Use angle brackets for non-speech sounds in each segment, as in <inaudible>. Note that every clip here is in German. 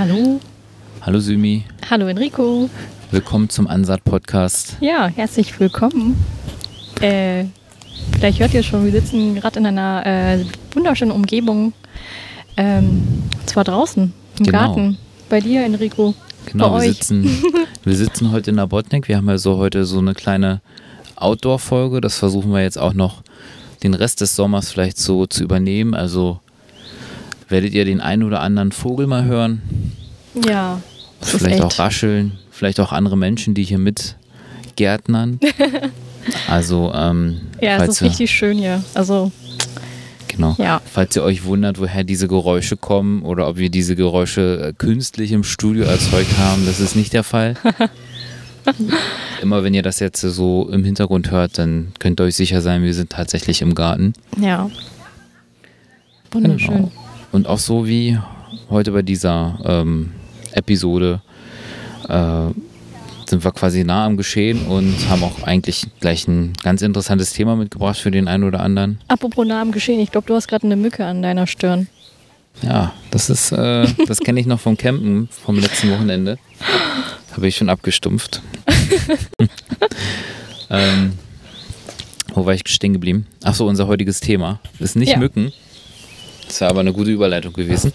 Hallo. Hallo Sümi. Hallo Enrico. Willkommen zum Ansat Podcast. Ja, herzlich willkommen. Äh, vielleicht hört ihr schon, wir sitzen gerade in einer äh, wunderschönen Umgebung. Ähm, zwar draußen, im Genau. Garten. Bei dir, Enrico. Genau, wir sitzen, <laughs> wir sitzen heute in der Botnik. Wir haben ja so heute so eine kleine Outdoor-Folge. Das versuchen wir jetzt auch noch den Rest des Sommers vielleicht so zu übernehmen. Also werdet ihr den einen oder anderen Vogel mal hören. Ja. Vielleicht auch rascheln. Vielleicht auch andere Menschen, die hier mit gärtnern. <laughs> Also, ähm, Ja, es ist ihr- richtig schön hier. Also, Genau. Ja. Falls ihr euch wundert, woher diese Geräusche kommen oder ob wir diese Geräusche äh, künstlich im Studio erzeugt haben, das ist nicht der Fall. <laughs> Immer wenn ihr das jetzt so im Hintergrund hört, dann könnt ihr euch sicher sein, wir sind tatsächlich im Garten. ja. Wunderschön. Genau. Und auch so wie heute bei dieser ähm, Episode äh, sind wir quasi nah am Geschehen und haben auch eigentlich gleich ein ganz interessantes Thema mitgebracht für den einen oder anderen. Apropos Namen geschehen, ich glaube, du hast gerade eine Mücke an deiner Stirn. Ja, das ist, äh, <laughs> das kenne ich noch vom Campen vom letzten Wochenende. Habe ich schon abgestumpft. <laughs> ähm, wo war ich stehen geblieben? Achso, unser heutiges Thema ist nicht Ja. Mücken. Das wäre aber eine gute Überleitung gewesen.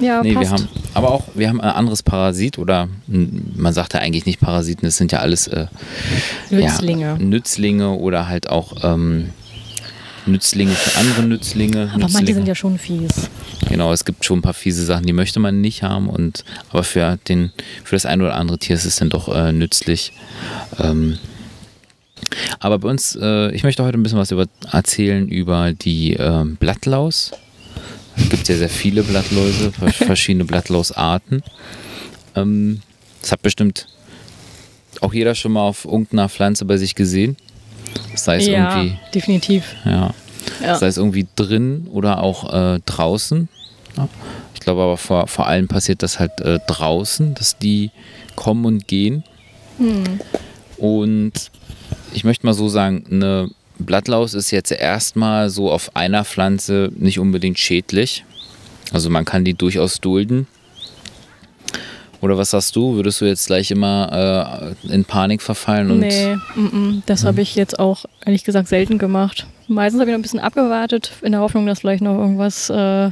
Ja, Nee, passt. wir haben, aber auch, wir haben ein anderes Parasit oder man sagt ja eigentlich nicht Parasiten, es sind ja alles äh, Nützlinge. Ja, Nützlinge oder halt auch ähm, Nützlinge für andere Nützlinge. Aber manche Nützlinge. sind ja schon fies. Genau, es gibt schon ein paar fiese Sachen, die möchte man nicht haben und aber für den für das eine oder andere Tier ist es dann doch äh, nützlich. Ähm, aber bei uns, äh, ich möchte heute ein bisschen was über, erzählen über die ähm, Blattlaus. Es gibt ja sehr viele Blattläuse, ver- <laughs> verschiedene Blattlausarten. Ähm, das hat bestimmt auch jeder schon mal auf irgendeiner Pflanze bei sich gesehen. Sei es ja, irgendwie definitiv. ja. Ja. Sei es irgendwie drin oder auch äh, draußen. Ich glaube aber vor, vor allem passiert das halt äh, draußen, dass die kommen und gehen. Hm. Und ich möchte mal so sagen, eine Blattlaus ist jetzt erstmal so auf einer Pflanze nicht unbedingt schädlich. Also man kann die durchaus dulden. Oder was sagst du? Würdest du jetzt gleich immer äh, in Panik verfallen? Und Nee, mm -mm, das habe ich jetzt auch ehrlich gesagt selten gemacht. Meistens habe ich noch ein bisschen abgewartet, in der Hoffnung, dass vielleicht noch irgendwas äh,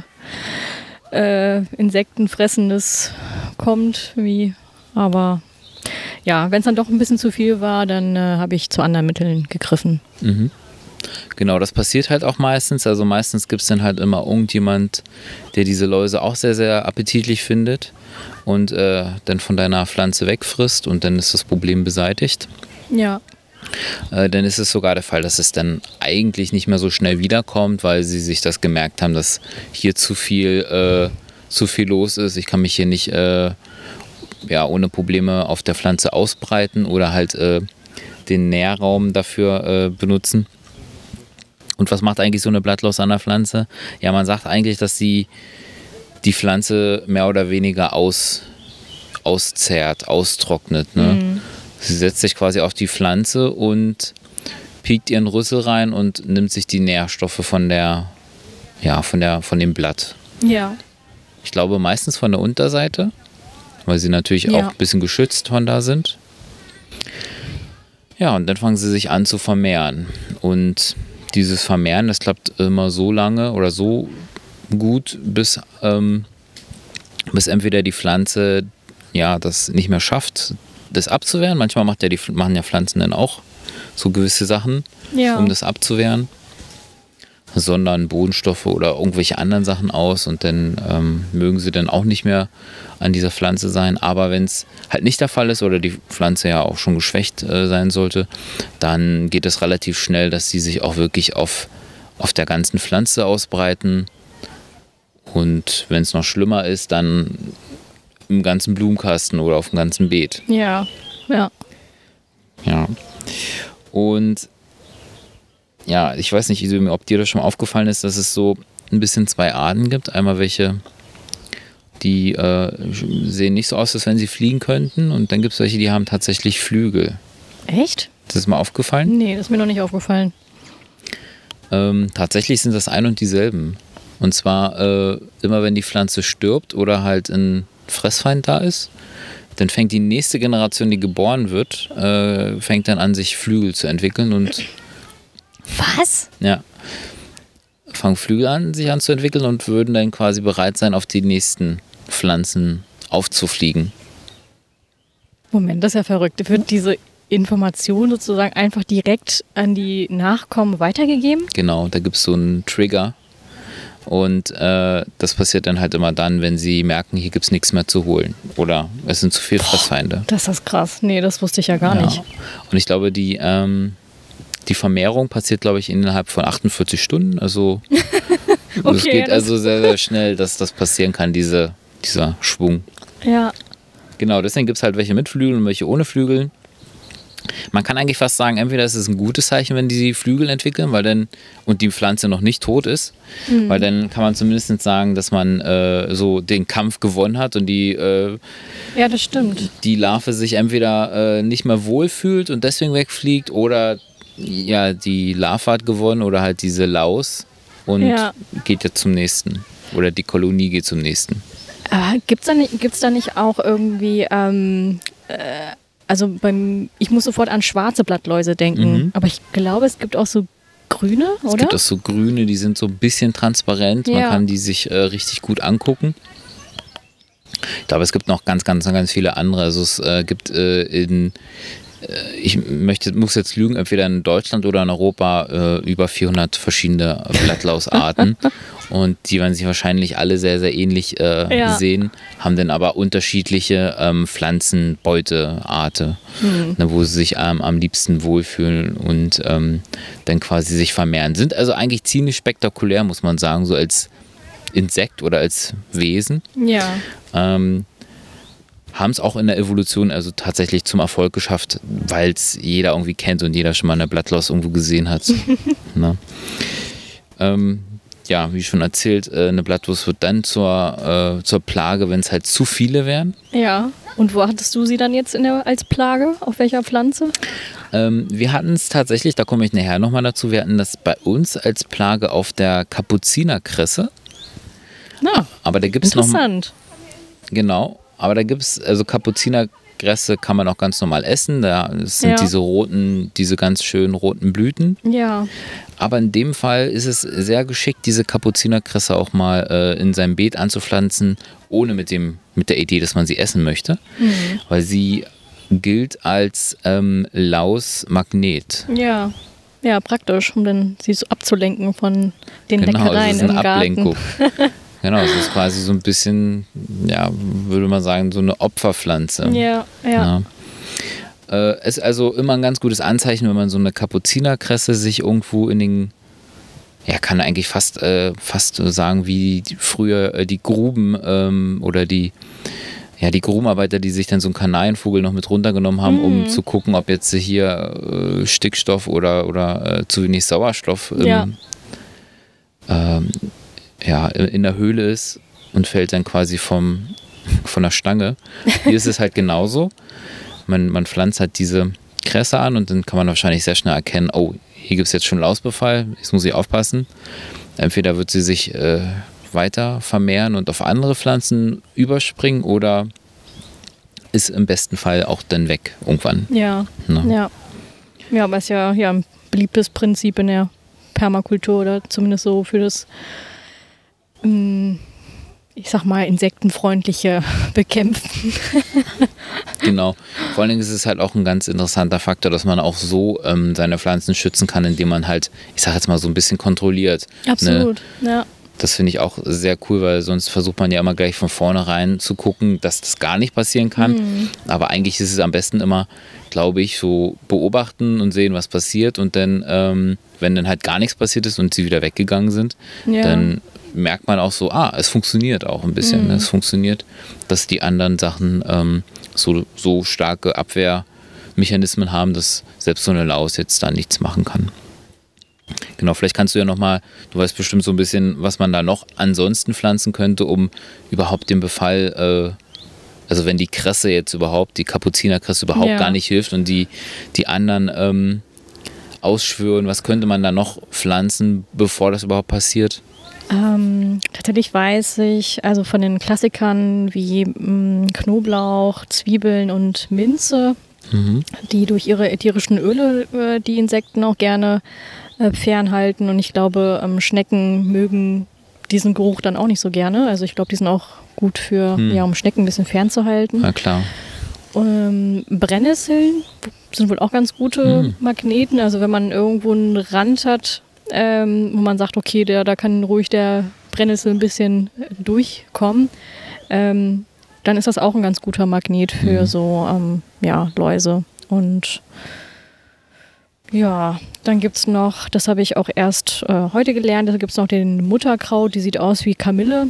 äh, Insektenfressendes kommt. Wie. Aber ja, wenn es dann doch ein bisschen zu viel war, dann äh, habe ich zu anderen Mitteln gegriffen. Mhm. Genau, das passiert halt auch meistens. Also meistens gibt es dann halt immer irgendjemand, der diese Läuse auch sehr, sehr appetitlich findet und äh, dann von deiner Pflanze wegfrisst und dann ist das Problem beseitigt. Ja, Äh, dann ist es sogar der Fall, dass es dann eigentlich nicht mehr so schnell wiederkommt, weil sie sich das gemerkt haben, dass hier zu viel, äh, zu viel los ist. Ich kann mich hier nicht äh, ja, ohne Probleme auf der Pflanze ausbreiten oder halt äh, den Nährraum dafür äh, benutzen. Und was macht eigentlich so eine Blattlaus an der Pflanze? Ja, man sagt eigentlich, dass sie die Pflanze mehr oder weniger aus, auszehrt, austrocknet. Ne? Sie setzt sich quasi auf die Pflanze und piekt ihren Rüssel rein und nimmt sich die Nährstoffe von der, ja, von der, von dem Blatt. ja, Ich glaube meistens von der Unterseite, weil sie natürlich Ja. auch ein bisschen geschützt von da sind. Ja, und dann fangen sie sich an zu vermehren. Und dieses Vermehren, das klappt immer so lange oder so gut, bis, ähm, bis entweder die Pflanze ja das nicht mehr schafft, das abzuwehren. Manchmal macht ja die, machen ja Pflanzen dann auch so gewisse Sachen, ja. um das abzuwehren, sondern Bodenstoffe oder irgendwelche anderen Sachen aus und dann ähm, mögen sie dann auch nicht mehr an dieser Pflanze sein. Aber wenn es halt nicht der Fall ist oder die Pflanze ja auch schon geschwächt äh, sein sollte, dann geht es relativ schnell, dass sie sich auch wirklich auf, auf der ganzen Pflanze ausbreiten. Und wenn es noch schlimmer ist, dann im ganzen Blumenkasten oder auf dem ganzen Beet. ja, ja. Ja. Und ja, ich weiß nicht, ob dir das schon mal aufgefallen ist, dass es so ein bisschen zwei Arten gibt. Einmal welche, die äh, sehen nicht so aus, als wenn sie fliegen könnten. Und dann gibt es welche, die haben tatsächlich Flügel. Echt? Ist das mal aufgefallen? Nee, das ist mir noch nicht aufgefallen. Ähm, tatsächlich sind das ein und dieselben. Und zwar äh, immer, wenn die Pflanze stirbt oder halt in Fressfeind da ist, dann fängt die nächste Generation, die geboren wird, äh, fängt dann an, sich Flügel zu entwickeln und Was? ja, fangen Flügel an, sich anzuentwickeln und würden dann quasi bereit sein, auf die nächsten Pflanzen aufzufliegen. Moment, das ist ja verrückt. Wird diese Information sozusagen einfach direkt an die Nachkommen weitergegeben? Genau, da gibt es so einen Trigger. Und äh, das passiert dann halt immer dann, wenn sie merken, hier gibt es nichts mehr zu holen. Oder es sind zu viele Fressfeinde. Das ist krass. Nee, das wusste ich ja gar Ja. nicht. Und ich glaube, die, ähm, die Vermehrung passiert, glaube ich, innerhalb von 48 Stunden. <laughs> Also es Okay, geht also sehr, sehr schnell, dass das passieren kann, diese, dieser Schwung. Ja. Genau, deswegen gibt es halt welche mit Flügeln und welche ohne Flügel. Man kann eigentlich fast sagen, entweder ist es ein gutes Zeichen, wenn die Flügel entwickeln, weil dann und die Pflanze noch nicht tot ist, weil dann kann man zumindest sagen, dass man äh, so den Kampf gewonnen hat und die, äh, Ja, das stimmt. die Larve sich entweder äh, nicht mehr wohlfühlt und deswegen wegfliegt oder ja, die Larve hat gewonnen oder halt diese Laus und Ja. geht jetzt zum nächsten. Oder die Kolonie geht zum nächsten. Aber gibt's da nicht, gibt's da nicht auch irgendwie, ähm, äh, also beim, ich muss sofort an schwarze Blattläuse denken, Mhm. aber ich glaube, es gibt auch so grüne, Es oder? gibt auch so grüne, die sind so ein bisschen transparent. Man Ja. kann die sich äh, richtig gut angucken. Ich glaube, es gibt noch ganz, ganz, ganz viele andere. Also es äh, gibt äh, in, ich möchte, muss jetzt lügen, entweder in Deutschland oder in Europa äh, über 400 verschiedene Blattlausarten. <laughs> Und die werden sich wahrscheinlich alle sehr, sehr ähnlich äh, Ja. sehen, haben dann aber unterschiedliche ähm, Pflanzenbeutearten, Hm. ne, wo sie sich ähm, am liebsten wohlfühlen und ähm, dann quasi sich vermehren. Sind also eigentlich ziemlich spektakulär, muss man sagen, so als Insekt oder als Wesen. Ja. Ähm, haben es auch in der Evolution also tatsächlich zum Erfolg geschafft, weil es jeder irgendwie kennt und jeder schon mal eine Blattlaus irgendwo gesehen hat. <laughs> ne? ähm, ja, wie schon erzählt, äh, eine Blattlaus wird dann zur, äh, zur Plage, wenn es halt zu viele wären. Ja. Und wo hattest du sie dann jetzt der, als Plage? Auf welcher Pflanze? Ähm, wir hatten es tatsächlich, da komme ich nachher nochmal dazu, wir hatten das bei uns als Plage auf der Kapuzinerkresse. Na, Aber da gibt es noch interessant. Genau, aber da gibt es, also Kapuzinerkresse kann man auch ganz normal essen. Da sind Ja. diese roten, diese ganz schönen roten Blüten. Ja. Aber in dem Fall ist es sehr geschickt, diese Kapuzinerkresse auch mal äh, in seinem Beet anzupflanzen, ohne mit, dem, mit der Idee, dass man sie essen möchte. Weil sie gilt als ähm, Laus-Magnet. Ja. Ja, praktisch, um dann sie so abzulenken von den Genau, Leckereien es ist im eine Garten. <laughs> Genau, es ist quasi so ein bisschen, ja, würde man sagen, so eine Opferpflanze. Ja, ja. Ja. Äh, ist also immer ein ganz gutes Anzeichen, wenn man so eine Kapuzinerkresse sich irgendwo in den, ja, kann eigentlich fast, äh, fast sagen, wie die, früher äh, die Gruben ähm, oder die, ja, die Grubenarbeiter, die sich dann so einen Kanarienvogel noch mit runtergenommen haben, um zu gucken, ob jetzt hier äh, Stickstoff oder, oder äh, zu wenig Sauerstoff im, Ja. ähm, ja, in der Höhle ist und fällt dann quasi vom, von der Stange. Hier ist es halt genauso. Man, man pflanzt halt diese Kresse an und dann kann man wahrscheinlich sehr schnell erkennen, oh, hier gibt es jetzt schon Lausbefall, jetzt muss ich aufpassen. Entweder wird sie sich äh, weiter vermehren und auf andere Pflanzen überspringen oder ist im besten Fall auch dann weg irgendwann. Ja, Ne? ja. Ja, aber es ist ja, ja ein beliebtes Prinzip in der Permakultur oder zumindest so für das, ich sag mal, insektenfreundliche <laughs> Bekämpfen. Genau. Vor allen Dingen ist es halt auch ein ganz interessanter Faktor, dass man auch so ähm, seine Pflanzen schützen kann, indem man halt, ich sag jetzt mal so ein bisschen kontrolliert. Ne? Absolut, ja. Das finde ich auch sehr cool, weil sonst versucht man ja immer gleich von vornherein zu gucken, dass das gar nicht passieren kann. Mhm. Aber eigentlich ist es am besten immer, glaube ich, so beobachten und sehen, was passiert. Und dann, ähm, wenn dann halt gar nichts passiert ist und sie wieder weggegangen sind, Ja. dann merkt man auch so, ah, es funktioniert auch ein bisschen. Ne? Es funktioniert, dass die anderen Sachen ähm, so, so starke Abwehrmechanismen haben, dass selbst so eine Laus jetzt da nichts machen kann. Genau, vielleicht kannst du ja nochmal, du weißt bestimmt so ein bisschen, was man da noch ansonsten pflanzen könnte, um überhaupt den Befall, äh, also wenn die Kresse jetzt überhaupt, die Kapuzinerkresse überhaupt Ja. gar nicht hilft und die, die anderen ähm, ausschwören, was könnte man da noch pflanzen, bevor das überhaupt passiert? Ähm, tatsächlich weiß ich, also von den Klassikern wie mh, Knoblauch, Zwiebeln und Minze, Mhm. die durch ihre ätherischen Öle äh, die Insekten auch gerne äh, fernhalten. Und ich glaube, ähm, Schnecken mögen diesen Geruch dann auch nicht so gerne. Also ich glaube, die sind auch gut für, Hm. ja, um Schnecken ein bisschen fernzuhalten. Na klar. Ähm, Brennnesseln sind wohl auch ganz gute Hm. Magneten. Also wenn man irgendwo einen Rand hat, ähm, wo man sagt, okay, der, da kann ruhig der Brennnessel ein bisschen durchkommen, ähm, dann ist das auch ein ganz guter Magnet für Mhm. so ähm, ja, Läuse. Und ja, dann gibt es noch, das habe ich auch erst äh, heute gelernt, da gibt es noch den Mutterkraut, die sieht aus wie Kamille.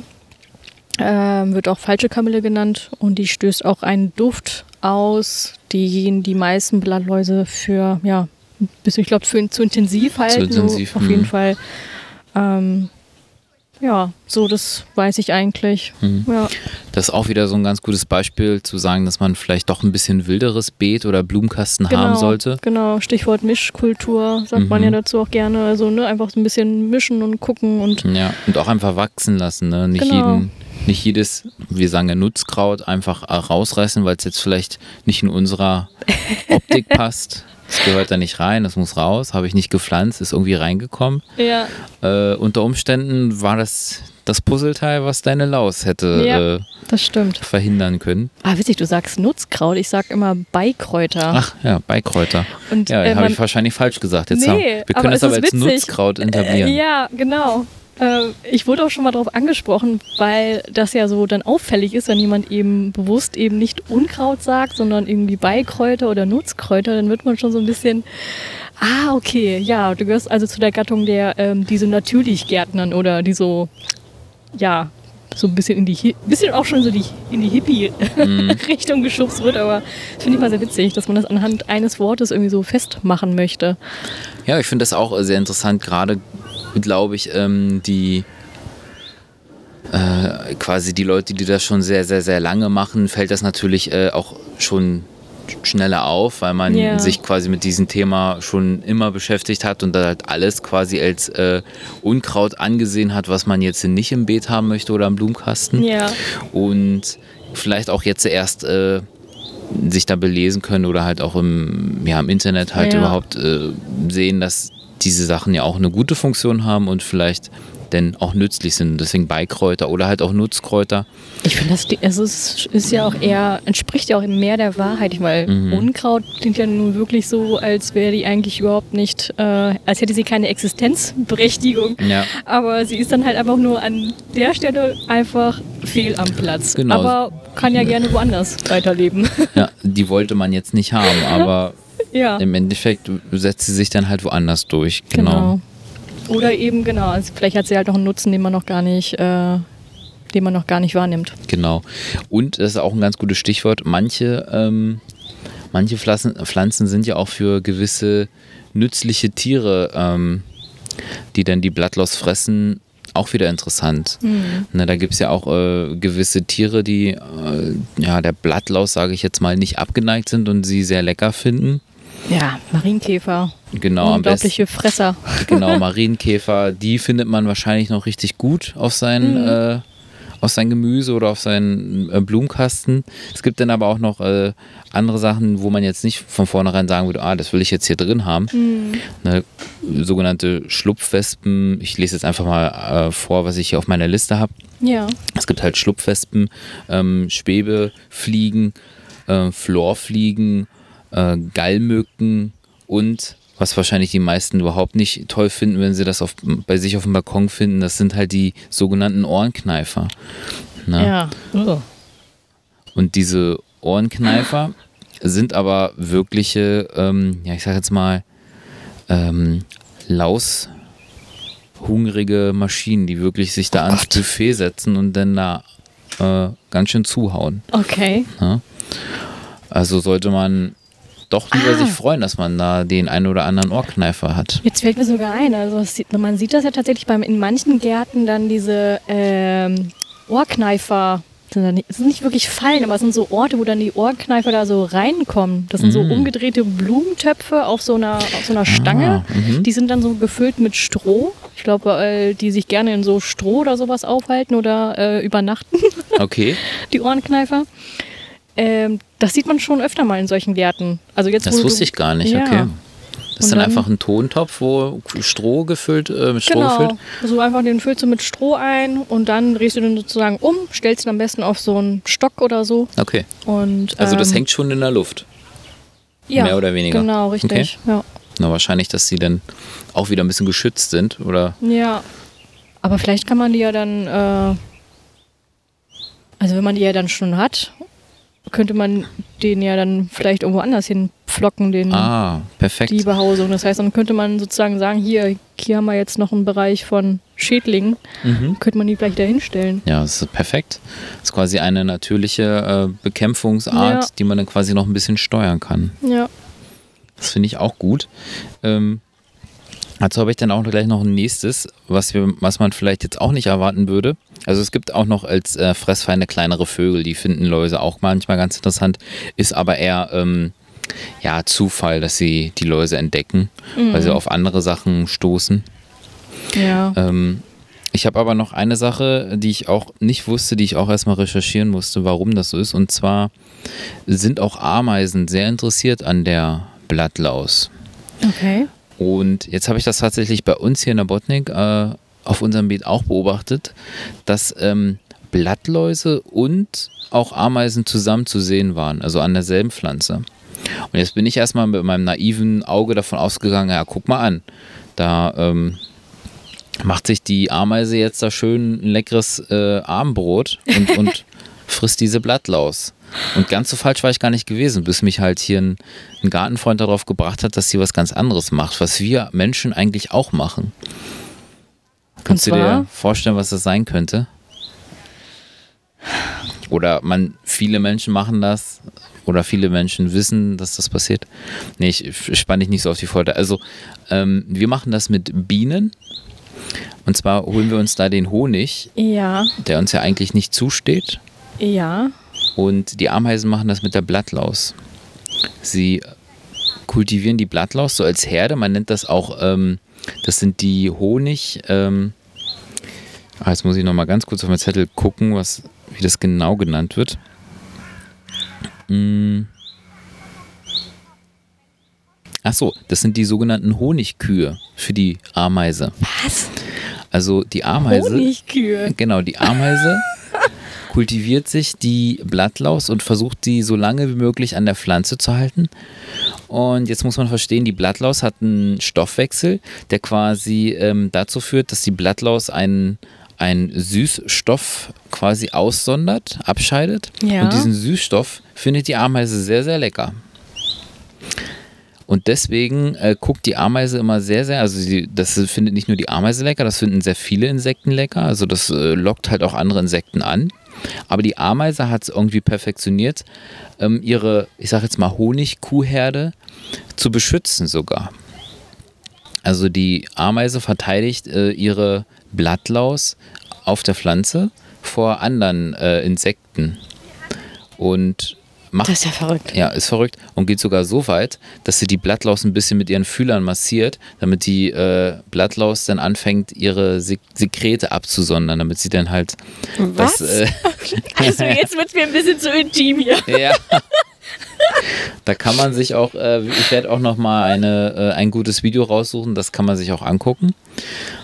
Ähm, wird auch falsche Kamille genannt und die stößt auch einen Duft aus, den die meisten Blattläuse für, ja, ein bisschen, ich glaube, für zu intensiv halten. intensiv, auf jeden hm. Fall. Ähm, ja, so, das weiß ich eigentlich. Hm. Ja, Das ist auch wieder so ein ganz gutes Beispiel zu sagen, dass man vielleicht doch ein bisschen wilderes Beet oder Blumenkasten haben sollte. Genau, Stichwort Mischkultur, sagt man Mhm. ja dazu auch gerne. Also ne, einfach so ein bisschen mischen und gucken und Ja, und auch einfach wachsen lassen. Ne? Nicht, Genau. jeden, nicht jedes, wir sagen ja Nutzkraut, einfach rausreißen, weil es jetzt vielleicht nicht in unserer <laughs> Optik passt. Das gehört da nicht rein, das muss raus. Habe ich nicht gepflanzt, ist irgendwie reingekommen. ja, Äh, unter Umständen war das das Puzzleteil, was deine Laus hätte Ja. äh, das stimmt. verhindern können. Ah, witzig, du sagst Nutzkraut, ich sag immer Beikräuter. Ach ja, Beikräuter. und, Ja, äh, habe man- ich wahrscheinlich falsch gesagt. Jetzt Nee, haben, wir können es das aber als witzig. Nutzkraut etablieren. Äh, ja, genau. Äh, ich wurde auch schon mal darauf angesprochen, weil das ja so dann auffällig ist, wenn jemand eben bewusst eben nicht Unkraut sagt, sondern irgendwie Beikräuter oder Nutzkräuter, dann wird man schon so ein bisschen, ah, okay, ja, du gehörst also zu der Gattung der, ähm, die so natürlich Gärtnern oder die so, ja, so ein bisschen in die, bisschen auch schon so die, in die Hippie-Richtung <laughs> geschubst wird, aber das finde ich mal sehr witzig, dass man das anhand eines Wortes irgendwie so festmachen möchte. Ja, ich finde das auch sehr interessant, gerade glaube ich, ähm, die äh, quasi die Leute, die das schon sehr, sehr, sehr lange machen, fällt das natürlich äh, auch schon schneller auf, weil man Ja. sich quasi mit diesem Thema schon immer beschäftigt hat und da halt alles quasi als äh, Unkraut angesehen hat, was man jetzt nicht im Beet haben möchte oder am Blumenkasten. Ja. Und vielleicht auch jetzt erst äh, sich da belesen können oder halt auch im, ja, im Internet halt Ja. überhaupt äh, sehen, dass diese Sachen ja auch eine gute Funktion haben und vielleicht denn auch nützlich sind. Deswegen Beikräuter oder halt auch Nutzkräuter. Ich finde, das also es ist ja auch eher, entspricht ja auch mehr der Wahrheit, weil Mhm. Unkraut klingt ja nun wirklich so, als wäre die eigentlich überhaupt nicht, äh, als hätte sie keine Existenzberechtigung. Ja. Aber sie ist dann halt einfach nur an der Stelle einfach fehl am Platz. Genau. Aber kann ja gerne woanders weiterleben. ja, die wollte man jetzt nicht haben, <laughs> aber ja. im Endeffekt setzt sie sich dann halt woanders durch. Genau. Genau. Oder eben, genau, also vielleicht hat sie halt auch einen Nutzen, den man noch gar nicht, äh, den man noch gar nicht wahrnimmt. Genau. Und das ist auch ein ganz gutes Stichwort. Manche, ähm, manche Pflanzen, Pflanzen sind ja auch für gewisse nützliche Tiere, ähm, die dann die Blattlaus fressen, auch wieder interessant. Ne, da gibt es ja auch äh, gewisse Tiere, die äh, ja, der Blattlaus, sage ich jetzt mal, nicht abgeneigt sind und sie sehr lecker finden. Ja, Marienkäfer. Genau, am besten. Unglaubliche Fresser. <laughs> Genau, Marienkäfer, die findet man wahrscheinlich noch richtig gut auf sein, äh, auf sein Gemüse oder auf seinen äh, Blumenkasten. Es gibt dann aber auch noch äh, andere Sachen, wo man jetzt nicht von vornherein sagen würde, ah, das will ich jetzt hier drin haben. Ne, sogenannte Schlupfwespen. Ich lese jetzt einfach mal äh, vor, was ich hier auf meiner Liste habe. Ja. Es gibt halt Schlupfwespen, ähm, Schwebefliegen, äh, Florfliegen, äh, Gallmücken und was wahrscheinlich die meisten überhaupt nicht toll finden, wenn sie das auf, bei sich auf dem Balkon finden, das sind halt die sogenannten Ohrenkneifer. Ne? Ja. Oh. Und diese Ohrenkneifer sind aber wirkliche, ähm, ja, ich sag jetzt mal, ähm, laushungrige Maschinen, die wirklich sich da ans Buffet setzen und dann da äh, ganz schön zuhauen. Okay. Ne? Also sollte man doch lieber Ah. sich freuen, dass man da den einen oder anderen Ohrkneifer hat. Jetzt fällt mir sogar ein, also sieht, man sieht das ja tatsächlich beim, in manchen Gärten dann diese ähm, Ohrkneifer sind da nicht, es sind nicht wirklich Fallen, aber es sind so Orte, wo dann die Ohrenkneifer da so reinkommen. Das sind so Mhm. umgedrehte Blumentöpfe auf so einer, auf so einer Stange. mhm. Die sind dann so gefüllt mit Stroh. Ich glaube, weil die sich gerne in so Stroh oder sowas aufhalten oder äh, übernachten, Okay, <laughs> die Ohrenkneifer. Ähm, das sieht man schon öfter mal in solchen Gärten. Also jetzt, das du- wusste ich gar nicht. Ja. Okay. Das ist dann dann- einfach ein Tontopf, wo Stroh gefüllt, äh, mit Stroh Genau, gefüllt. so einfach den füllst du mit Stroh ein und dann drehst du den sozusagen um, stellst ihn am besten auf so einen Stock oder so. Okay. Und, Also das ähm, hängt schon in der Luft. ja, mehr oder weniger. Genau, richtig. Ja. Na, wahrscheinlich, dass sie dann auch wieder ein bisschen geschützt sind, oder? ja. Aber vielleicht kann man die ja dann, äh, also wenn man die ja dann schon hat, könnte man den ja dann vielleicht irgendwo anders hinpflocken, den, Ah, perfekt. die Behausung. Das heißt, dann könnte man sozusagen sagen, hier, hier haben wir jetzt noch einen Bereich von Schädlingen, Mhm. könnte man die vielleicht da hinstellen. Ja, das ist perfekt. Das ist quasi eine natürliche äh, Bekämpfungsart, Ja. die man dann quasi noch ein bisschen steuern kann. Ja. Das finde ich auch gut. Ähm, dazu habe ich dann auch gleich noch ein nächstes, was, wir, was man vielleicht jetzt auch nicht erwarten würde. Also es gibt auch noch als äh, Fressfeinde kleinere Vögel, die finden Läuse auch manchmal ganz interessant, ist aber eher ähm, ja, Zufall, dass sie die Läuse entdecken, weil sie auf andere Sachen stoßen. Ja. Ähm, ich habe aber noch eine Sache, die ich auch nicht wusste, die ich auch erstmal recherchieren musste, warum das so ist. Und zwar sind auch Ameisen sehr interessiert an der Blattlaus. Okay. Und jetzt habe ich das tatsächlich bei uns hier in der Botnik äh, auf unserem Beet auch beobachtet, dass ähm, Blattläuse und auch Ameisen zusammen zu sehen waren, also an derselben Pflanze. Und jetzt bin ich erstmal mit meinem naiven Auge davon ausgegangen, ja, guck mal an, da ähm, macht sich die Ameise jetzt da schön ein leckeres äh, Abendbrot und, und <laughs> frisst diese Blattlaus. Und ganz so falsch war ich gar nicht gewesen, bis mich halt hier ein, ein Gartenfreund darauf gebracht hat, dass sie was ganz anderes macht, was wir Menschen eigentlich auch machen. Kannst du dir vorstellen, was das sein könnte? Oder man, viele Menschen machen das oder viele Menschen wissen, dass das passiert. Nee, ich, ich spann dich nicht so auf die Folter. Also, ähm, wir machen das mit Bienen. Und zwar holen wir uns da den Honig, Ja. der uns ja eigentlich nicht zusteht. Ja. Und die Ameisen machen das mit der Blattlaus. Sie kultivieren die Blattlaus so als Herde. Man nennt das auch, ähm, das sind die Honig. Ähm, ah, jetzt muss ich noch mal ganz kurz auf meinen Zettel gucken, was, wie das genau genannt wird. Mm. Ach so, das sind die sogenannten Honigkühe für die Ameise. Was? Also die Ameise. Honigkühe. Genau, die Ameise kultiviert sich die Blattlaus und versucht die so lange wie möglich an der Pflanze zu halten. Und jetzt muss man verstehen, die Blattlaus hat einen Stoffwechsel, der quasi ähm, dazu führt, dass die Blattlaus einen, einen Süßstoff quasi aussondert, abscheidet. Ja. Und diesen Süßstoff findet die Ameise sehr, sehr lecker. Und deswegen äh, guckt die Ameise immer sehr, sehr, also sie, das findet nicht nur die Ameise lecker, das finden sehr viele Insekten lecker. Also das äh, lockt halt auch andere Insekten an. Aber die Ameise hat es irgendwie perfektioniert, ähm, ihre, ich sag jetzt mal, Honigkuhherde zu beschützen sogar. Also die Ameise verteidigt äh, ihre Blattlaus auf der Pflanze vor anderen äh, Insekten. Und macht Das ist ja verrückt. ja, ist verrückt und geht sogar so weit, dass sie die Blattlaus ein bisschen mit ihren Fühlern massiert, damit die äh, Blattlaus dann anfängt, ihre Sek Sekrete abzusondern, damit sie dann halt Was? das. Äh, <laughs> Also jetzt wird mir ein bisschen zu intim hier. <laughs> ja. Da kann man sich auch, äh, ich werde auch noch mal eine, äh, ein gutes Video raussuchen, das kann man sich auch angucken.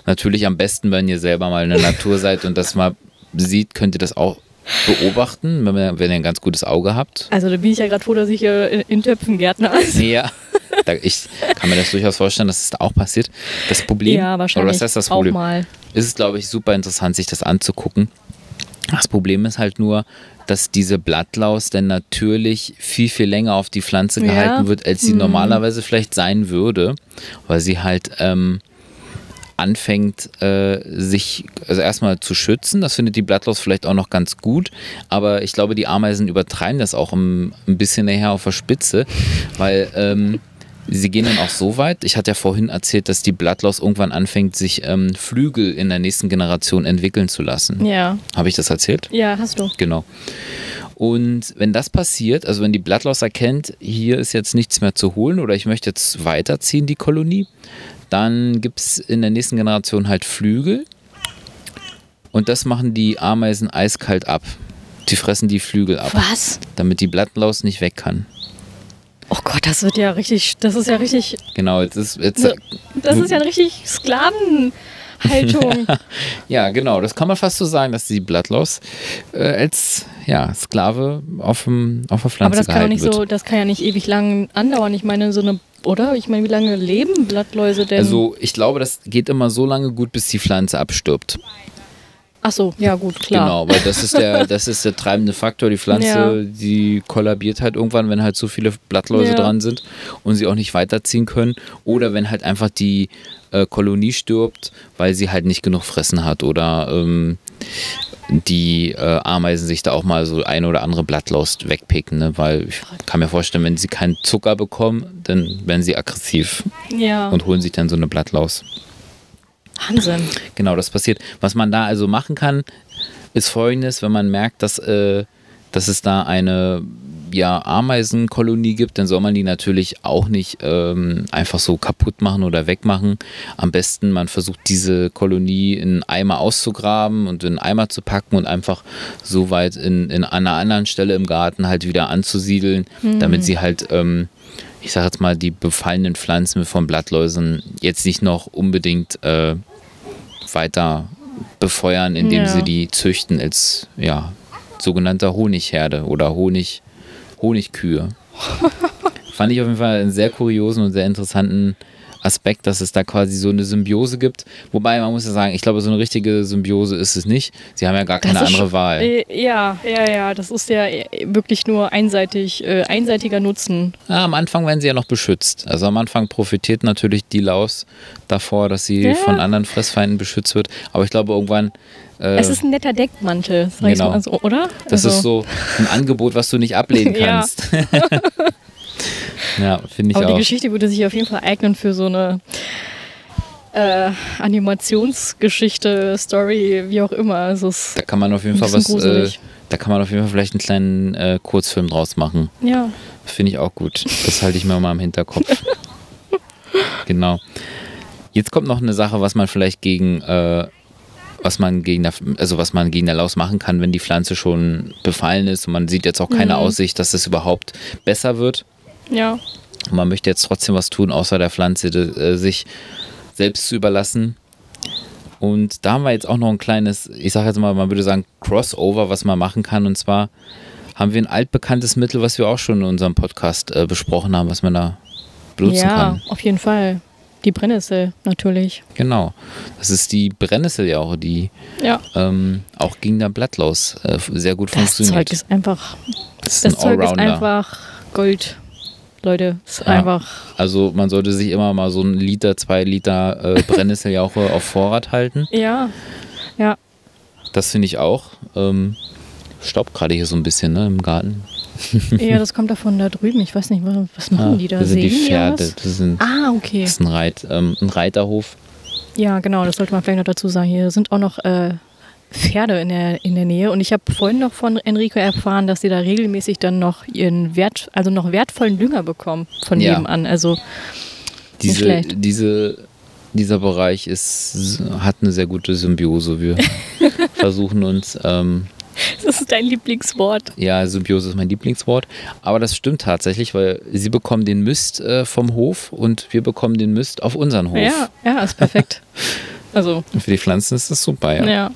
Natürlich am besten, wenn ihr selber mal in der Natur seid und das mal sieht, könnt ihr das auch beobachten, wenn ihr, wenn ihr ein ganz gutes Auge habt. Also da bin ich ja gerade froh, dass ich äh, in, Töpfen Gärtner ist. <laughs> Ja, da, ich kann mir das durchaus vorstellen, dass es da auch passiert. Das Problem, Ja, wahrscheinlich oder was heißt das auch Problem? mal. Ist es, glaube ich, super interessant, sich das anzugucken. Das Problem ist halt nur, dass diese Blattlaus dann natürlich viel, viel länger auf die Pflanze Ja. gehalten wird, als sie Mhm. normalerweise vielleicht sein würde, weil sie halt ähm, anfängt, äh, sich also erstmal zu schützen. Das findet die Blattlaus vielleicht auch noch ganz gut, aber ich glaube, die Ameisen übertreiben das auch ein, ein bisschen nachher auf der Spitze, weil ähm, sie gehen dann auch so weit. Ich hatte ja vorhin erzählt, dass die Blattlaus irgendwann anfängt, sich ähm, Flügel in der nächsten Generation entwickeln zu lassen. Ja. Habe ich das erzählt? Ja, hast du. Genau. Und wenn das passiert, also wenn die Blattlaus erkennt, hier ist jetzt nichts mehr zu holen oder ich möchte jetzt weiterziehen, die Kolonie, dann gibt es in der nächsten Generation halt Flügel. Und das machen die Ameisen eiskalt ab. Die fressen die Flügel ab, Was? damit die Blattlaus nicht weg kann. Oh Gott, das wird ja richtig, das ist ja richtig, Genau, jetzt ist jetzt, So. das ist ja richtig Sklavenhaltung. <laughs> ja genau, das kann man fast so sagen, dass die Blattlaus äh, als ja, Sklave auf, dem, auf der Pflanze Aber das kann nicht wird. so, das kann ja nicht ewig lang andauern. Ich meine, so eine, oder? Ich meine, wie lange leben Blattläuse denn? Also ich glaube, das geht immer so lange gut, bis die Pflanze abstirbt. Ach so, ja gut, klar. Genau, weil das ist der, <laughs> das ist der treibende Faktor. Die Pflanze, Ja. die kollabiert halt irgendwann, wenn halt so viele Blattläuse Ja. dran sind und sie auch nicht weiterziehen können. Oder wenn halt einfach die äh, Kolonie stirbt, weil sie halt nicht genug fressen hat oder ähm, die äh, Ameisen sich da auch mal so ein oder andere Blattlaus wegpicken, ne? weil ich kann mir vorstellen, wenn sie keinen Zucker bekommen, dann werden sie aggressiv Ja, und holen sich dann so eine Blattlaus. Wahnsinn. Genau, das passiert. Was man da also machen kann, ist folgendes, wenn man merkt, dass, äh, dass es da eine ja, Ameisenkolonie gibt, dann soll man die natürlich auch nicht ähm, einfach so kaputt machen oder wegmachen. Am besten, man versucht diese Kolonie in Eimer auszugraben und in Eimer zu packen und einfach so weit in, in einer anderen Stelle im Garten halt wieder anzusiedeln, damit sie halt ähm, ich sage jetzt mal, die befallenen Pflanzen von Blattläusen jetzt nicht noch unbedingt äh, weiter befeuern, indem Ja. sie die züchten als ja, sogenannter Honigherde oder Honig, Honigkühe. Fand ich auf jeden Fall einen sehr kuriosen und sehr interessanten Aspekt, dass es da quasi so eine Symbiose gibt. Wobei man muss ja sagen, ich glaube, so eine richtige Symbiose ist es nicht. Sie haben ja gar keine andere schon- Wahl. Äh, Ja, ja, ja, das ist ja äh, wirklich nur einseitig, äh, einseitiger Nutzen. Ja, am Anfang werden sie ja noch beschützt. Also am Anfang profitiert natürlich die Laus davor, dass sie Ja. von anderen Fressfeinden beschützt wird. Aber ich glaube irgendwann, äh, Es ist ein netter Deckmantel, sag ich Genau. mal so, oder? das Also, ist so ein Angebot, was du nicht ablehnen <laughs> kannst. <laughs> ja, finde ich Aber die auch. Geschichte würde sich auf jeden Fall eignen für so eine äh, Animationsgeschichte, Story, wie auch immer. Also Da kann man auf jeden Fall was, äh, da kann man auf jeden Fall vielleicht einen kleinen äh, Kurzfilm draus machen. ja, Finde ich auch gut. Das halte ich mir mal im Hinterkopf. <laughs> genau. Jetzt kommt noch eine Sache, was man vielleicht gegen, äh, was man gegen der, also was man gegen der Laus machen kann, wenn die Pflanze schon befallen ist und man sieht jetzt auch keine Mhm. Aussicht, dass es überhaupt besser wird. Ja. Und man möchte jetzt trotzdem was tun, außer der Pflanze äh, sich selbst zu überlassen. Und da haben wir jetzt auch noch ein kleines, ich sage jetzt mal, man würde sagen, Crossover, was man machen kann. Und zwar haben wir ein altbekanntes Mittel, was wir auch schon in unserem Podcast äh, besprochen haben, was man da benutzen ja, kann. auf jeden Fall. Die Brennnessel natürlich. Genau. Das ist die Brennnesseljauche, die Ja, ähm, auch gegen der Blattlaus äh, sehr gut das funktioniert. Zeug ist einfach, das ist das ein Zeug ist einfach Gold. Leute, ist Ja. einfach, Also man sollte sich immer mal so ein Liter, zwei Liter äh, <laughs> Brennnesseljauche auf Vorrat halten. ja, ja. Das finde ich auch. Ähm, staubt gerade hier so ein bisschen ne, im Garten. <laughs> Ja, das kommt davon da drüben. Ich weiß nicht, was, machen Ah, die da? das sind die Sehen Pferde. was? Das, sind, Ah, okay. das ist ein, Reit, ähm, ein Reiterhof. Ja, genau, das sollte man vielleicht noch dazu sagen. Hier sind auch noch äh, Pferde in der, in der Nähe. Und ich habe vorhin noch von Enrico erfahren, dass sie da regelmäßig dann noch ihren Wert, also noch wertvollen Dünger bekommen von Ja. nebenan. Also Diese, schlecht. diese, dieser Bereich ist, hat eine sehr gute Symbiose. Wir <laughs> versuchen uns, ähm, das ist dein Lieblingswort. ja, Symbiose ist mein Lieblingswort, aber das stimmt tatsächlich, weil sie bekommen den Mist äh, vom Hof und wir bekommen den Mist auf unseren Hof. Ja, ja, ist perfekt. <laughs> Also, für die Pflanzen ist das super, ja. ja.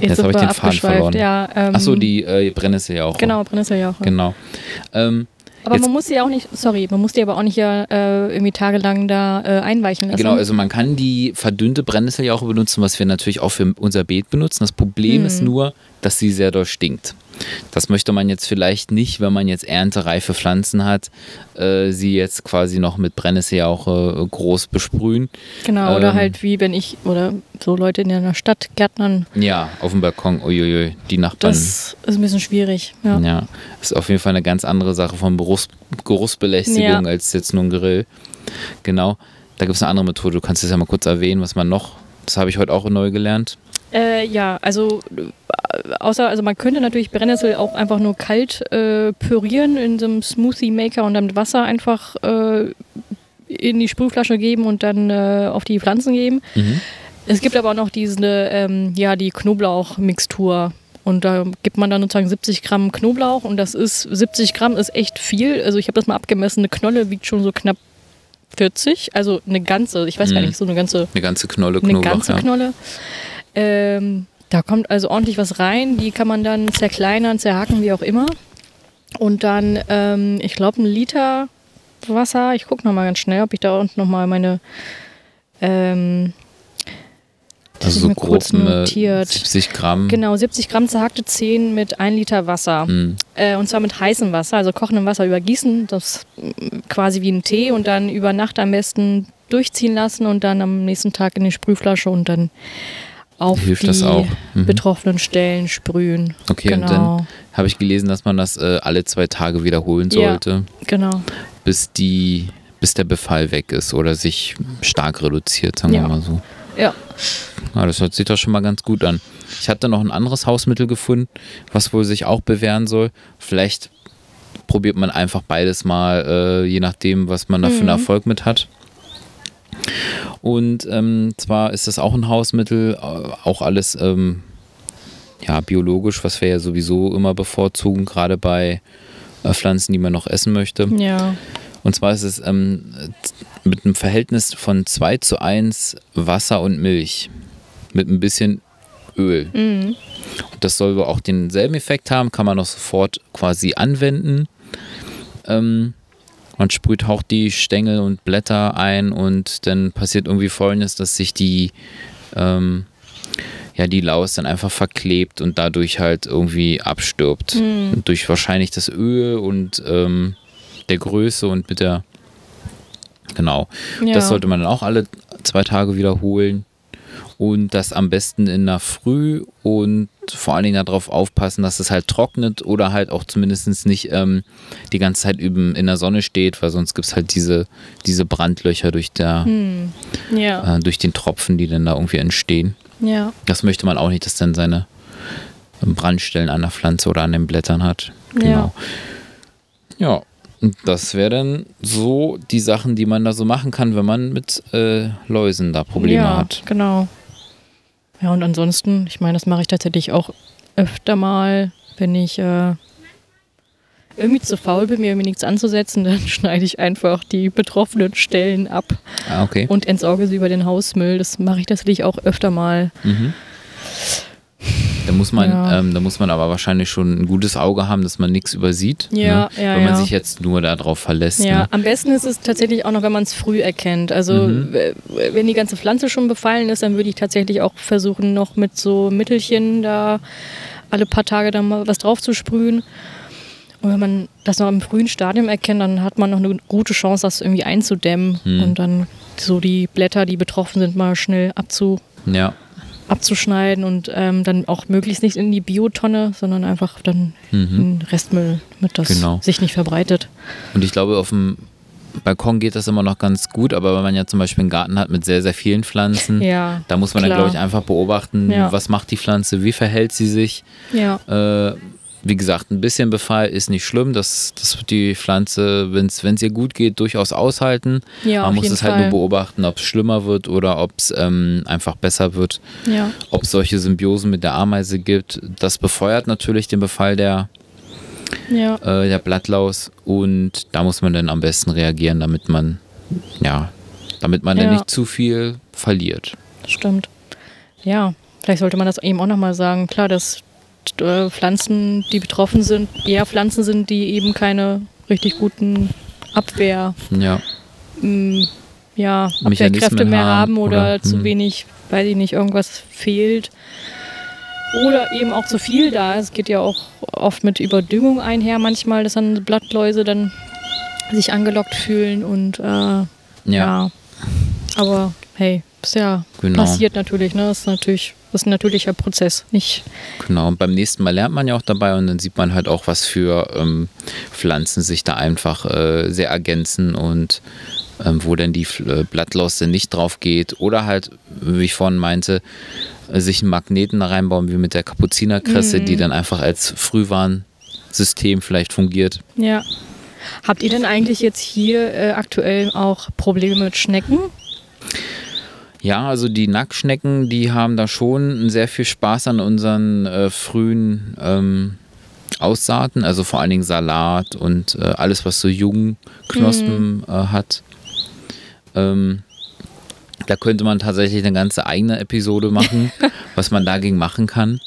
Jetzt sind habe ich den Faden verloren. Ja, ähm, Achso, die äh, Brennnesseljauche. Genau, Brennnesseljauche. Genau. Ähm, Aber Jetzt- man muss die auch nicht, sorry, man muss die aber auch nicht ja, äh, irgendwie tagelang da äh, einweichen lassen. Genau, also man kann die verdünnte Brennnessel ja auch benutzen, was wir natürlich auch für unser Beet benutzen. Das Problem Hm. ist nur, dass sie sehr doll stinkt. Das möchte man jetzt vielleicht nicht, wenn man jetzt erntereife Pflanzen hat, äh, sie jetzt quasi noch mit Brennnesseljauche äh, groß besprühen. Genau, oder ähm, halt wie wenn ich oder so Leute in einer Stadt gärtnern. Ja, auf dem Balkon, uiuiui, die Nachbarn. Das ist ein bisschen schwierig. Ja, ja ist auf jeden Fall eine ganz andere Sache von Geruchs Geruchsbelästigung ja. als jetzt nur ein Grill. Genau, da gibt es eine andere Methode. Du kannst es ja mal kurz erwähnen, was man noch, das habe ich heute auch neu gelernt. Äh, ja, also außer, also man könnte natürlich Brennnessel auch einfach nur kalt äh, pürieren in so einem Smoothie Maker und dann mit Wasser einfach äh, in die Sprühflasche geben und dann äh, auf die Pflanzen geben. Mhm. Es gibt aber auch noch diese, ähm, ja, die Knoblauchmixtur. Und da gibt man dann sozusagen 70 Gramm Knoblauch und das ist, 70 Gramm ist echt viel. Also ich habe das mal abgemessen, eine Knolle wiegt schon so knapp 40, also eine ganze, ich weiß mhm. gar nicht, so eine ganze. Eine ganze Knolle Knoblauch. Eine ganze ja. Knolle. Ähm, da kommt also ordentlich was rein. Die kann man dann zerkleinern, zerhacken, wie auch immer. Und dann, ähm, ich glaube, ein Liter Wasser. Ich gucke nochmal ganz schnell, ob ich da unten nochmal meine. Ähm, das also so kurz notiert. 70 Gramm. Genau, 70 Gramm zerhackte Zehen mit 1 Liter Wasser. Hm. Äh, und zwar mit heißem Wasser, also kochendem Wasser übergießen. Das quasi wie ein Tee und dann über Nacht am besten durchziehen lassen und dann am nächsten Tag in die Sprühflasche und dann auf Hilft die mhm. betroffenen Stellen sprühen. Okay, genau. und dann genau. habe ich gelesen, dass man das äh, alle zwei Tage wiederholen sollte. Ja, genau. Bis die, bis der Befall weg ist oder sich stark reduziert, sagen ja. wir mal so. Ja. ja. Das hört sich doch schon mal ganz gut an. Ich hatte noch ein anderes Hausmittel gefunden, was wohl sich auch bewähren soll. Vielleicht probiert man einfach beides mal, äh, je nachdem, was man da für einen mhm. Erfolg mit hat. Und ähm, zwar ist das auch ein Hausmittel, äh, auch alles ähm, ja, biologisch, was wir ja sowieso immer bevorzugen, gerade bei äh, Pflanzen, die man noch essen möchte. Ja. Und zwar ist es ähm, mit einem Verhältnis von 2 zu 1 Wasser und Milch. Mit ein bisschen Öl. Mhm. Und das soll auch denselben Effekt haben, kann man auch sofort quasi anwenden. Ähm, man sprüht auch die Stängel und Blätter ein und dann passiert irgendwie folgendes, dass sich die, ähm, ja, die Laus dann einfach verklebt und dadurch halt irgendwie abstirbt. Mhm. Durch wahrscheinlich das Öl und ähm, der Größe und mit der, genau. Ja. Das sollte man dann auch alle zwei Tage wiederholen und das am besten in der Früh und vor allen Dingen darauf aufpassen, dass es halt trocknet oder halt auch zumindest nicht ähm, die ganze Zeit üben in der Sonne steht, weil sonst gibt es halt diese, diese Brandlöcher durch, der, hm. ja. äh, durch den Tropfen, die dann da irgendwie entstehen. Ja. Das möchte man auch nicht, dass dann seine Brandstellen an der Pflanze oder an den Blättern hat. Genau. Ja. ja. Und das wäre dann so die Sachen, die man da so machen kann, wenn man mit äh, Läusen da Probleme ja, hat. Genau. Ja, und ansonsten, ich meine, das mache ich tatsächlich auch öfter mal, wenn ich äh, irgendwie zu faul bin, mir irgendwie nichts anzusetzen, <laughs> dann schneide ich einfach die betroffenen Stellen ab ah, okay. und entsorge sie über den Hausmüll. Das mache ich tatsächlich auch öfter mal. Mhm. Da muss man, ja. ähm, da muss man aber wahrscheinlich schon ein gutes Auge haben, dass man nichts übersieht. Ja, ne? ja, Wenn man sich jetzt nur darauf verlässt. Ja, ne? am besten ist es tatsächlich auch noch, wenn man es früh erkennt. Also mhm. wenn die ganze Pflanze schon befallen ist, dann würde ich tatsächlich auch versuchen, noch mit so Mittelchen da alle paar Tage da mal was drauf zu sprühen. Und wenn man das noch im frühen Stadium erkennt, dann hat man noch eine gute Chance, das irgendwie einzudämmen mhm. und dann so die Blätter, die betroffen sind, mal schnell abzu ja abzuschneiden und ähm, dann auch möglichst nicht in die Biotonne, sondern einfach dann mhm. in Restmüll, damit das genau. sich nicht verbreitet. Und ich glaube, auf dem Balkon geht das immer noch ganz gut, aber wenn man ja zum Beispiel einen Garten hat mit sehr, sehr vielen Pflanzen, ja, da muss man klar. dann, glaube ich, einfach beobachten, ja. was macht die Pflanze, wie verhält sie sich. Ja. Äh, wie gesagt, ein bisschen Befall ist nicht schlimm. Das, das wird die Pflanze, wenn es ihr gut geht, durchaus aushalten. Ja, Man muss es halt nur beobachten, ob es schlimmer wird oder ob es ähm, einfach besser wird. Ja. Ob es solche Symbiosen mit der Ameise gibt. Das befeuert natürlich den Befall der, ja. äh, der Blattlaus und da muss man dann am besten reagieren, damit man, ja, damit man ja. dann nicht zu viel verliert. Stimmt. Ja, vielleicht sollte man das eben auch nochmal sagen. Klar, das äh, Pflanzen, die betroffen sind, eher Pflanzen sind, die eben keine richtig guten Abwehr, ja. mh, mm, ja, Abwehrkräfte mehr haben oder, oder zu mh. wenig, weiß ich nicht, irgendwas fehlt. Oder eben auch zu viel da. Es geht ja auch oft mit Überdüngung einher manchmal, dass dann Blattläuse dann sich angelockt fühlen und äh, ja. ja. Aber hey, ist ja genau. passiert natürlich, ne? Das ist natürlich das ist ein natürlicher Prozess, nicht. Genau, und beim nächsten Mal lernt man ja auch dabei und dann sieht man halt auch, was für ähm, Pflanzen sich da einfach äh, sehr ergänzen und ähm, wo denn die äh, Blattlosse nicht drauf geht. Oder halt, wie ich vorhin meinte, sich einen Magneten da reinbauen, wie mit der Kapuzinerkresse, mhm. die dann einfach als Frühwarnsystem vielleicht fungiert. Ja. Habt ihr denn eigentlich jetzt hier äh, aktuell auch Probleme mit Schnecken? Ja, also die Nacktschnecken, die haben da schon sehr viel Spaß an unseren äh, frühen ähm, Aussaaten, also vor allen Dingen Salat und äh, alles, was so Jungknospen mhm. äh, hat. Ähm, da könnte man tatsächlich eine ganze eigene Episode machen, <laughs> was man dagegen machen kann.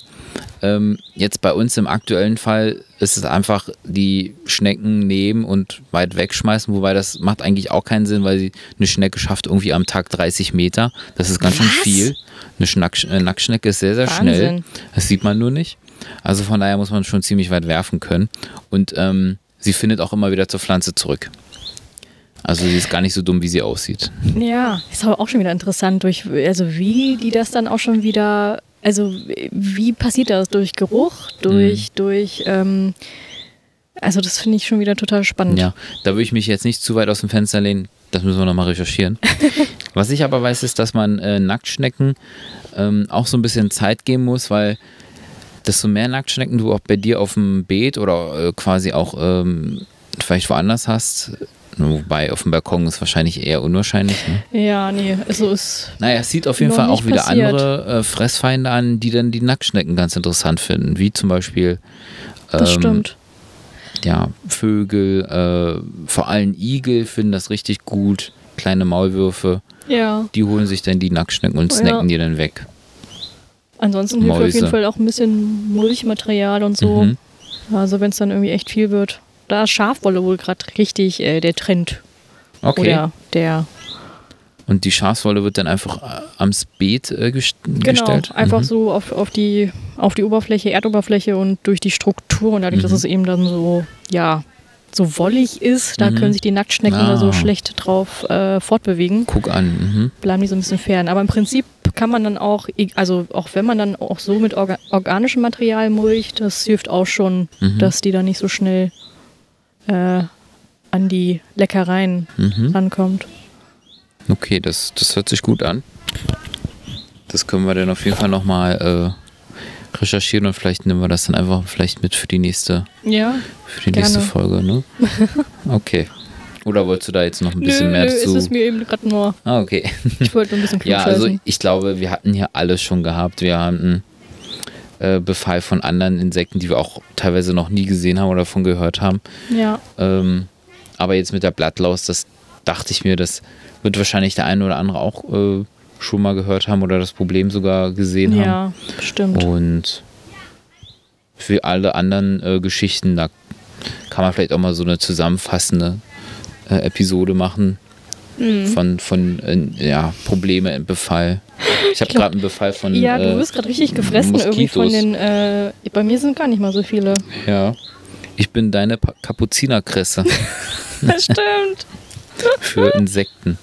Ähm, jetzt bei uns im aktuellen Fall ist es einfach die Schnecken nehmen und weit wegschmeißen, wobei das macht eigentlich auch keinen Sinn, weil sie eine Schnecke schafft irgendwie am Tag 30 Meter. Das ist ganz Was? schön viel. Eine Schnack, äh, Nacktschnecke ist sehr, sehr Wahnsinn. schnell. Das sieht man nur nicht. Also von daher muss man schon ziemlich weit werfen können. Und ähm, sie findet auch immer wieder zur Pflanze zurück. Also sie ist gar nicht so dumm, wie sie aussieht. Ja, ist aber auch schon wieder interessant, durch, also wie die das dann auch schon wieder also wie passiert das? Durch Geruch, durch, mhm. durch, ähm, also das finde ich schon wieder total spannend. Ja, da würde ich mich jetzt nicht zu weit aus dem Fenster lehnen. Das müssen wir nochmal recherchieren. <laughs> Was ich aber weiß, ist, dass man äh, Nacktschnecken ähm, auch so ein bisschen Zeit geben muss, weil desto mehr Nacktschnecken du auch bei dir auf dem Beet oder äh, quasi auch ähm, vielleicht woanders hast, Wobei auf dem Balkon ist wahrscheinlich eher unwahrscheinlich. Ne? Ja, nee, also ist. Naja, es sieht auf jeden Fall auch wieder passiert. andere äh, Fressfeinde an, die dann die Nacktschnecken ganz interessant finden. Wie zum Beispiel. Ähm, das stimmt. Ja, Vögel, äh, vor allem Igel finden das richtig gut. Kleine Maulwürfe. Ja. Die holen sich dann die Nacktschnecken und snacken ja. die dann weg. Ansonsten hilft auf jeden Fall auch ein bisschen Mulchmaterial und so. Mhm. Also wenn es dann irgendwie echt viel wird da ist Schafwolle wohl gerade richtig äh, der Trend. Okay. Oder der. Und die Schafswolle wird dann einfach äh, am Beet äh, gest genau, gestellt? Genau, einfach mhm. so auf, auf, die, auf die Oberfläche, Erdoberfläche und durch die Struktur und dadurch, mhm. dass es eben dann so, ja, so wollig ist, da mhm. können sich die Nacktschnecken ah. da so schlecht drauf äh, fortbewegen. Guck an. Mhm. Bleiben die so ein bisschen fern. Aber im Prinzip kann man dann auch, also auch wenn man dann auch so mit orga organischem Material mulcht, das hilft auch schon, mhm. dass die dann nicht so schnell äh, an die Leckereien mhm. rankommt. Okay, das, das hört sich gut an. Das können wir dann auf jeden Fall nochmal äh, recherchieren und vielleicht nehmen wir das dann einfach vielleicht mit für die nächste, ja, für die gerne. nächste Folge, ne? <laughs> Okay. Oder wolltest du da jetzt noch ein bisschen nö, mehr nö, zu? Ist es mir eben gerade nur. Ah, okay. Ich wollte ein bisschen <laughs> Ja, also ich glaube, wir hatten hier alles schon gehabt. Wir hatten äh, Befall von anderen Insekten, die wir auch teilweise noch nie gesehen haben oder davon gehört haben. Ja. Ähm, aber jetzt mit der Blattlaus, das dachte ich mir, das wird wahrscheinlich der eine oder andere auch äh, schon mal gehört haben oder das Problem sogar gesehen ja, haben. Ja, stimmt. Und für alle anderen äh, Geschichten, da kann man vielleicht auch mal so eine zusammenfassende äh, Episode machen mhm. von, von äh, ja, Probleme im Befall. Ich habe gerade einen Befall von. Ja, du wirst gerade richtig gefressen Moskitos. irgendwie von den. Äh, bei mir sind gar nicht mal so viele. Ja. Ich bin deine pa Kapuzinerkresse. <laughs> das stimmt. <laughs> Für Insekten.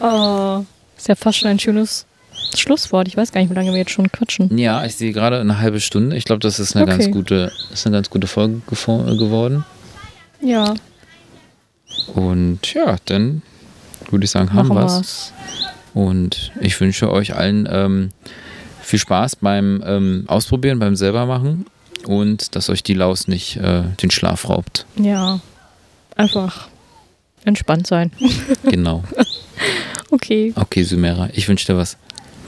Oh, ist ja fast schon ein schönes Schlusswort. Ich weiß gar nicht, wie lange wir jetzt schon quatschen. Ja, ich sehe gerade eine halbe Stunde. Ich glaube, das ist eine okay. ganz gute, ist eine ganz gute Folge geworden. Ja. Und ja, dann würde ich sagen, haben wir es. Und ich wünsche euch allen ähm, viel Spaß beim ähm, Ausprobieren, beim selbermachen und dass euch die Laus nicht äh, den Schlaf raubt. Ja, einfach entspannt sein. <laughs> genau. okay. Okay, Sumera, ich wünsche dir was.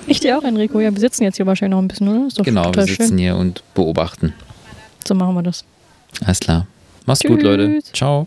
Ich dir auch, Enrico. Ja, wir sitzen jetzt hier wahrscheinlich noch ein bisschen, oder? genau, wir sitzen schön. hier und beobachten. So machen wir das. Alles klar. Mach's Tschüss. gut, Leute. Ciao.